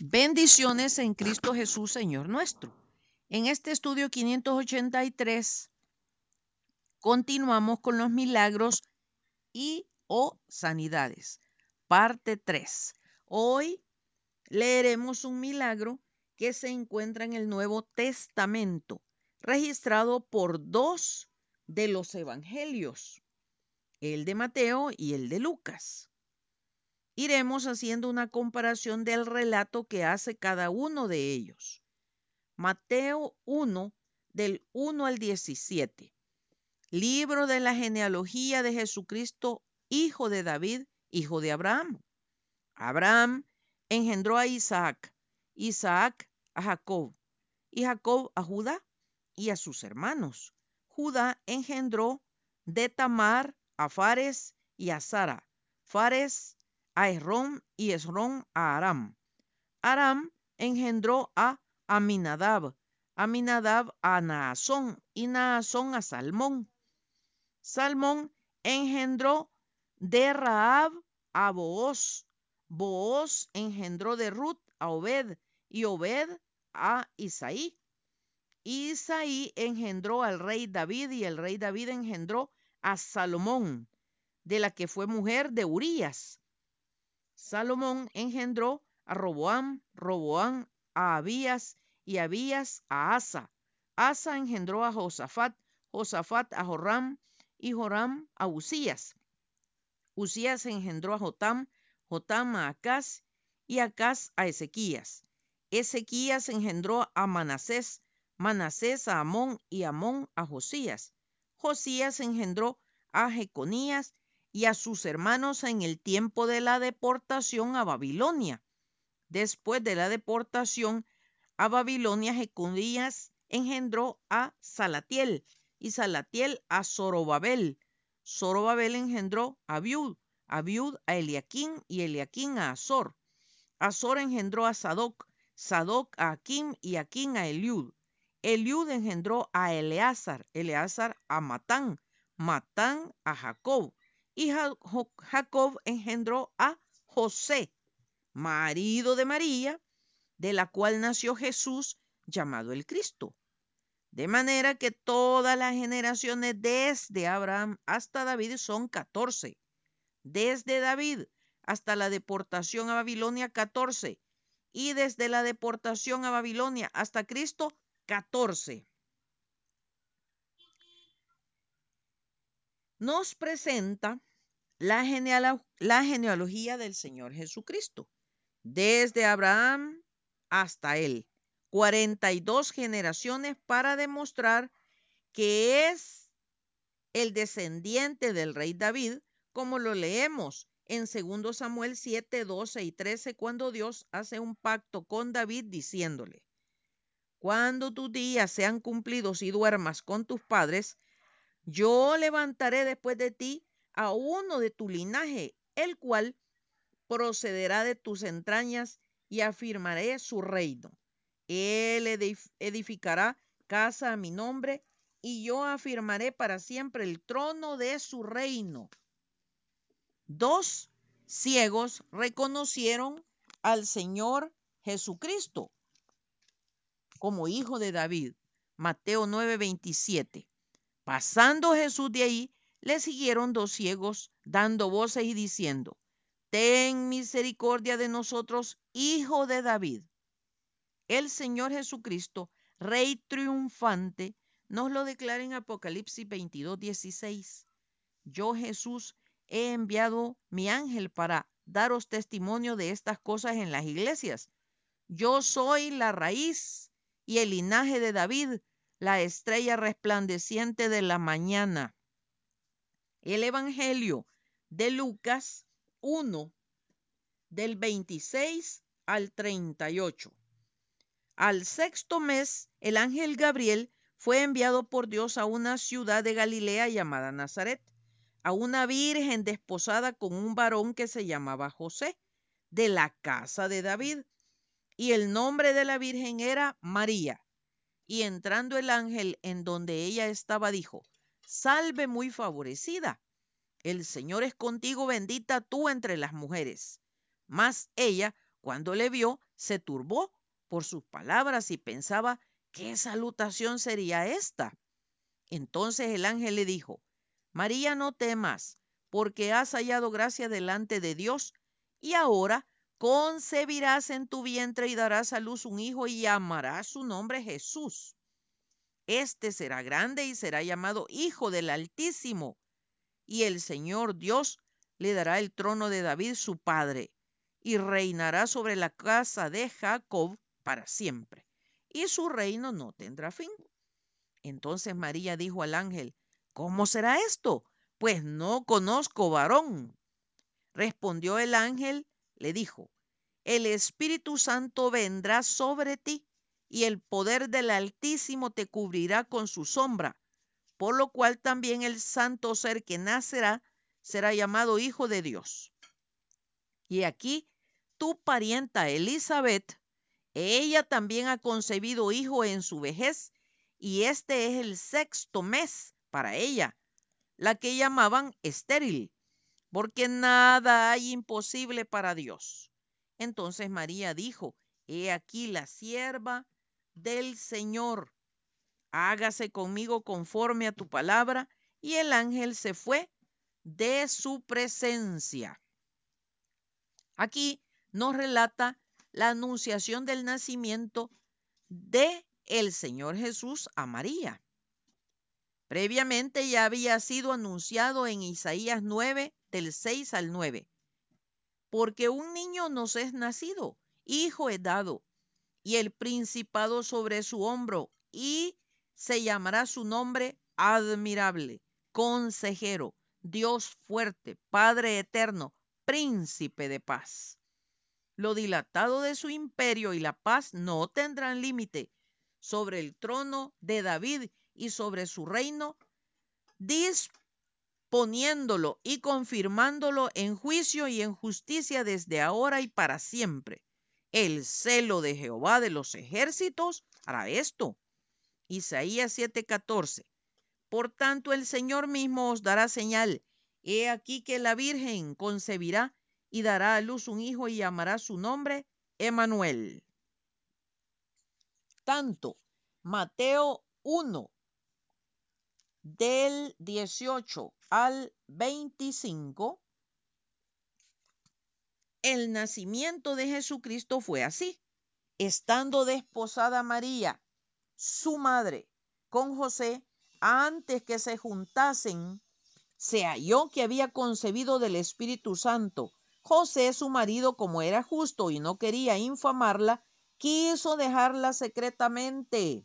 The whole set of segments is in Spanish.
Bendiciones en Cristo Jesús, Señor nuestro. En este estudio 583 continuamos con los milagros y o sanidades. Parte 3. Hoy leeremos un milagro que se encuentra en el Nuevo Testamento, registrado por dos de los evangelios, el de Mateo y el de Lucas iremos haciendo una comparación del relato que hace cada uno de ellos. Mateo 1, del 1 al 17. Libro de la genealogía de Jesucristo, hijo de David, hijo de Abraham. Abraham engendró a Isaac, Isaac a Jacob, y Jacob a Judá y a sus hermanos. Judá engendró de Tamar a Fares y a Sara. Fares a Esrón y Esrón a Aram. Aram engendró a Aminadab, Aminadab a Naasón y Naasón a Salmón. Salmón engendró de Raab a Booz. Booz engendró de Ruth a Obed y Obed a Isaí. Isaí engendró al rey David y el rey David engendró a Salomón, de la que fue mujer de Urías. Salomón engendró a Roboam, Roboam a Abías y Abías a Asa. Asa engendró a Josafat, Josafat a Joram y Joram a Usías. Usías engendró a Jotam, Jotam a Acaz y Acaz a Ezequías. Ezequías engendró a Manasés, Manasés a Amón y Amón a Josías. Josías engendró a Jeconías y a sus hermanos en el tiempo de la deportación a Babilonia. Después de la deportación a Babilonia, Jeconías engendró a Salatiel y Salatiel a Zorobabel. Zorobabel engendró a Abiud, Abiud a Eliaquín y Eliaquín a Azor. Azor engendró a Sadoc, Sadoc a Akim y Akim a Eliud. Eliud engendró a Eleazar, Eleazar a Matán, Matán a Jacob, y Jacob engendró a José, marido de María, de la cual nació Jesús llamado el Cristo. De manera que todas las generaciones desde Abraham hasta David son 14. Desde David hasta la deportación a Babilonia, 14. Y desde la deportación a Babilonia hasta Cristo, 14. Nos presenta la, genealogía del Señor Jesucristo, desde Abraham hasta él. 42 generaciones para demostrar que es el descendiente del rey David, como lo leemos en 2 Samuel 7, 12 y 13, cuando Dios hace un pacto con David diciéndole, cuando tus días sean cumplidos y duermas con tus padres, yo levantaré después de ti a uno de tu linaje, el cual procederá de tus entrañas y afirmaré su reino. Él edificará casa a mi nombre y yo afirmaré para siempre el trono de su reino. Dos ciegos reconocieron al Señor Jesucristo como hijo de David. Mateo 9:27. Pasando Jesús de ahí, le siguieron dos ciegos, dando voces y diciendo, Ten misericordia de nosotros, hijo de David. El Señor Jesucristo, Rey triunfante, nos lo declara en Apocalipsis 22, 16. Yo Jesús he enviado mi ángel para daros testimonio de estas cosas en las iglesias. Yo soy la raíz y el linaje de David, la estrella resplandeciente de la mañana. El Evangelio de Lucas 1, del 26 al 38. Al sexto mes, el ángel Gabriel fue enviado por Dios a una ciudad de Galilea llamada Nazaret, a una virgen desposada con un varón que se llamaba José, de la casa de David, y el nombre de la virgen era María. Y entrando el ángel en donde ella estaba, dijo, Salve muy favorecida, el Señor es contigo, bendita tú entre las mujeres. Mas ella, cuando le vio, se turbó por sus palabras y pensaba, ¿qué salutación sería esta? Entonces el ángel le dijo, María, no temas, porque has hallado gracia delante de Dios, y ahora concebirás en tu vientre y darás a luz un hijo y llamarás su nombre Jesús. Este será grande y será llamado Hijo del Altísimo, y el Señor Dios le dará el trono de David su padre, y reinará sobre la casa de Jacob para siempre, y su reino no tendrá fin. Entonces María dijo al ángel, ¿cómo será esto? Pues no conozco varón. Respondió el ángel, le dijo, el Espíritu Santo vendrá sobre ti y el poder del Altísimo te cubrirá con su sombra, por lo cual también el santo ser que nacerá será llamado Hijo de Dios. Y aquí tu parienta Elizabeth, ella también ha concebido hijo en su vejez, y este es el sexto mes para ella, la que llamaban estéril, porque nada hay imposible para Dios. Entonces María dijo, he aquí la sierva del Señor, hágase conmigo conforme a tu palabra. Y el ángel se fue de su presencia. Aquí nos relata la anunciación del nacimiento de el Señor Jesús a María. Previamente ya había sido anunciado en Isaías 9, del 6 al 9. Porque un niño nos es nacido, hijo es dado, y el principado sobre su hombro, y se llamará su nombre admirable, consejero, Dios fuerte, Padre eterno, príncipe de paz. Lo dilatado de su imperio y la paz no tendrán límite sobre el trono de David y sobre su reino, disponiéndolo y confirmándolo en juicio y en justicia desde ahora y para siempre. El celo de Jehová de los ejércitos hará esto. Isaías 7:14. Por tanto, el Señor mismo os dará señal. He aquí que la Virgen concebirá y dará a luz un hijo y llamará su nombre Emanuel. Tanto Mateo 1 del 18 al 25, el nacimiento de Jesucristo fue así. Estando desposada María, su madre, con José, antes que se juntasen, se halló que había concebido del Espíritu Santo. José, su marido, como era justo y no quería infamarla, quiso dejarla secretamente.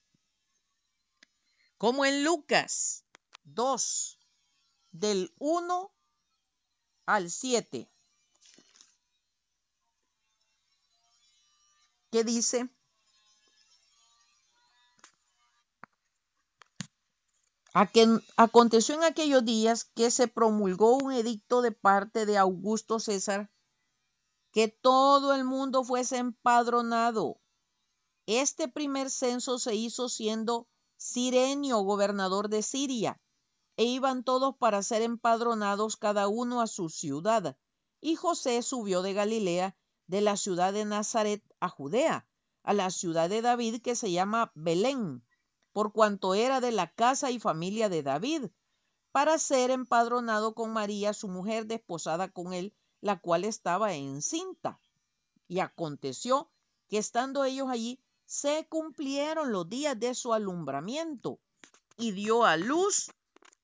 Como en Lucas 2, del 1 al 7, que dice, Aconteció en aquellos días que se promulgó un edicto de parte de Augusto César que todo el mundo fuese empadronado. Este primer censo se hizo siendo Sirenio gobernador de Siria, e iban todos para ser empadronados cada uno a su ciudad. Y José subió de Galilea, de la ciudad de Nazaret a Judea, a la ciudad de David que se llama Belén por cuanto era de la casa y familia de David, para ser empadronado con María, su mujer, desposada con él, la cual estaba encinta. Y aconteció que estando ellos allí, se cumplieron los días de su alumbramiento y dio a luz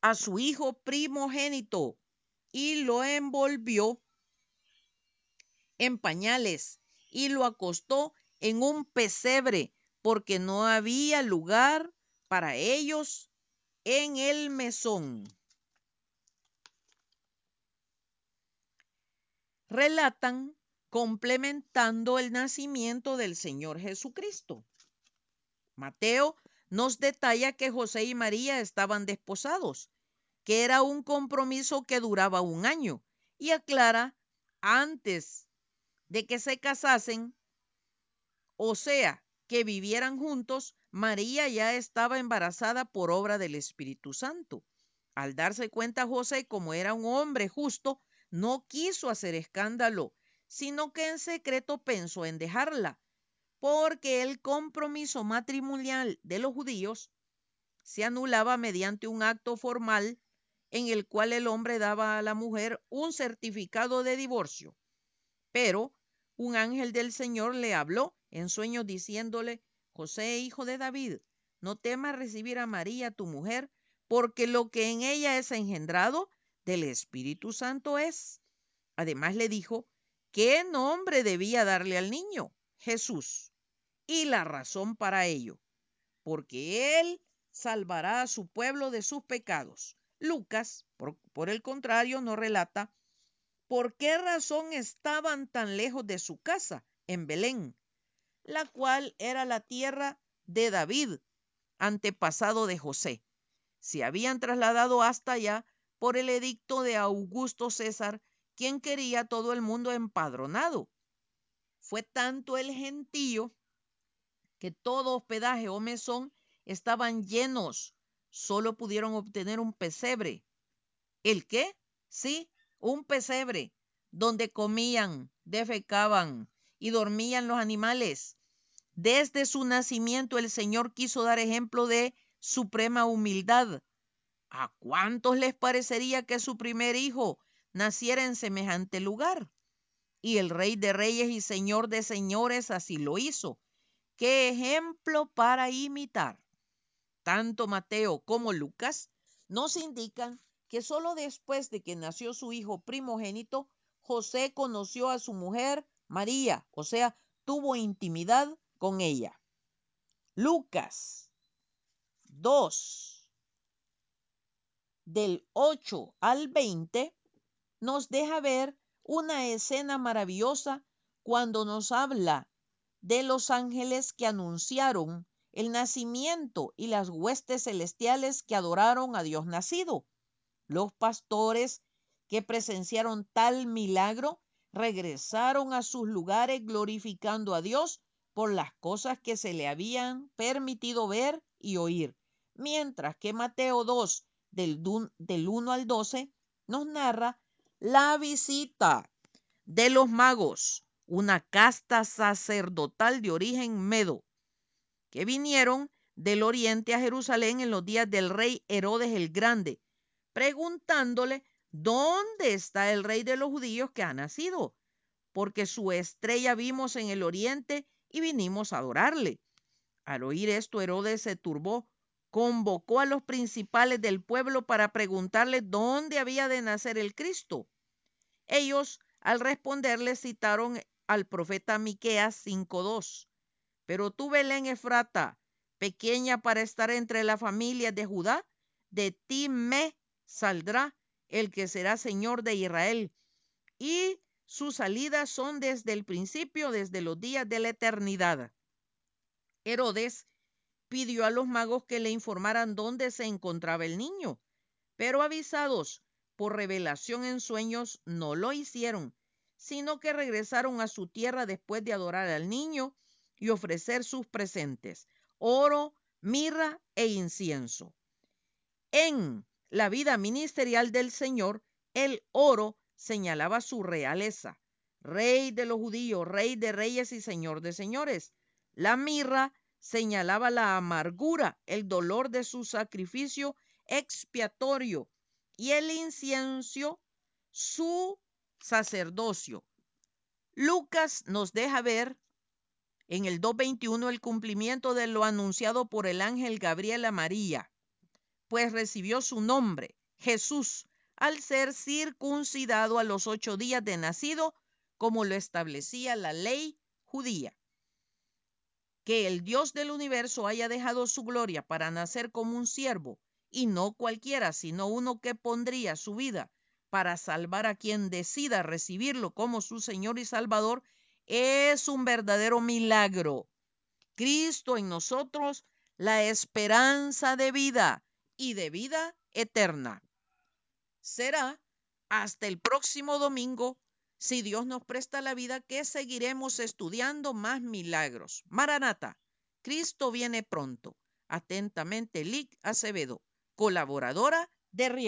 a su hijo primogénito y lo envolvió en pañales y lo acostó en un pesebre porque no había lugar para ellos en el mesón. Relatan complementando el nacimiento del Señor Jesucristo. Mateo nos detalla que José y María estaban desposados, que era un compromiso que duraba un año, y aclara antes de que se casasen, o sea, que vivieran juntos, María ya estaba embarazada por obra del Espíritu Santo. Al darse cuenta José, como era un hombre justo, no quiso hacer escándalo, sino que en secreto pensó en dejarla, porque el compromiso matrimonial de los judíos se anulaba mediante un acto formal en el cual el hombre daba a la mujer un certificado de divorcio. Pero un ángel del Señor le habló en sueños diciéndole, José, hijo de David, no temas recibir a María, tu mujer, porque lo que en ella es engendrado del Espíritu Santo es. Además le dijo, ¿qué nombre debía darle al niño? Jesús. Y la razón para ello, porque él salvará a su pueblo de sus pecados. Lucas, por, el contrario, no relata por qué razón estaban tan lejos de su casa, en Belén, la cual era la tierra de David, antepasado de José. Se habían trasladado hasta allá por el edicto de Augusto César, quien quería todo el mundo empadronado. Fue tanto el gentío que todo hospedaje o mesón estaban llenos. Solo pudieron obtener un pesebre. ¿El qué? Sí, un pesebre, donde comían, defecaban y dormían los animales. Desde su nacimiento el Señor quiso dar ejemplo de suprema humildad. ¿A cuántos les parecería que su primer hijo naciera en semejante lugar? Y el Rey de Reyes y Señor de Señores así lo hizo. ¿Qué ejemplo para imitar? Tanto Mateo como Lucas nos indican que solo después de que nació su hijo primogénito, José conoció a su mujer María, o sea, tuvo intimidad con ella. Lucas 2, del 8 al 20, nos deja ver una escena maravillosa cuando nos habla de los ángeles que anunciaron el nacimiento y las huestes celestiales que adoraron a Dios nacido. Los pastores que presenciaron tal milagro regresaron a sus lugares glorificando a Dios por las cosas que se le habían permitido ver y oír, mientras que Mateo 2, del, del 1 al 12, nos narra la visita de los magos, una casta sacerdotal de origen medo, que vinieron del oriente a Jerusalén en los días del rey Herodes el Grande, preguntándole ¿dónde está el rey de los judíos que ha nacido? Porque su estrella vimos en el oriente y vinimos a adorarle. Al oír esto, Herodes se turbó, convocó a los principales del pueblo para preguntarle dónde había de nacer el Cristo. Ellos, al responderle, citaron al profeta Miqueas 5:2. Pero tú, Belén Efrata, pequeña para estar entre las familias de Judá, de ti me saldrá el que será Señor de Israel. Y sus salidas son desde el principio, desde los días de la eternidad. Herodes pidió a los magos que le informaran dónde se encontraba el niño, pero avisados por revelación en sueños no lo hicieron, sino que regresaron a su tierra después de adorar al niño y ofrecer sus presentes, oro, mirra e incienso. En la vida ministerial del Señor, el oro señalaba su realeza, rey de los judíos, rey de reyes y señor de señores. La mirra señalaba la amargura, el dolor de su sacrificio expiatorio y el incienso su sacerdocio. Lucas nos deja ver en el 2.21 el cumplimiento de lo anunciado por el ángel Gabriel a María, pues recibió su nombre, Jesús, al ser circuncidado a los ocho días de nacido, como lo establecía la ley judía. Que el Dios del universo haya dejado su gloria para nacer como un siervo, y no cualquiera, sino uno que pondría su vida para salvar a quien decida recibirlo como su Señor y Salvador, es un verdadero milagro. Cristo en nosotros, la esperanza de vida y de vida eterna. Será hasta el próximo domingo, si Dios nos presta la vida, que seguiremos estudiando más milagros. Maranata, Cristo viene pronto. Atentamente, Lic Acevedo, colaboradora de Riego.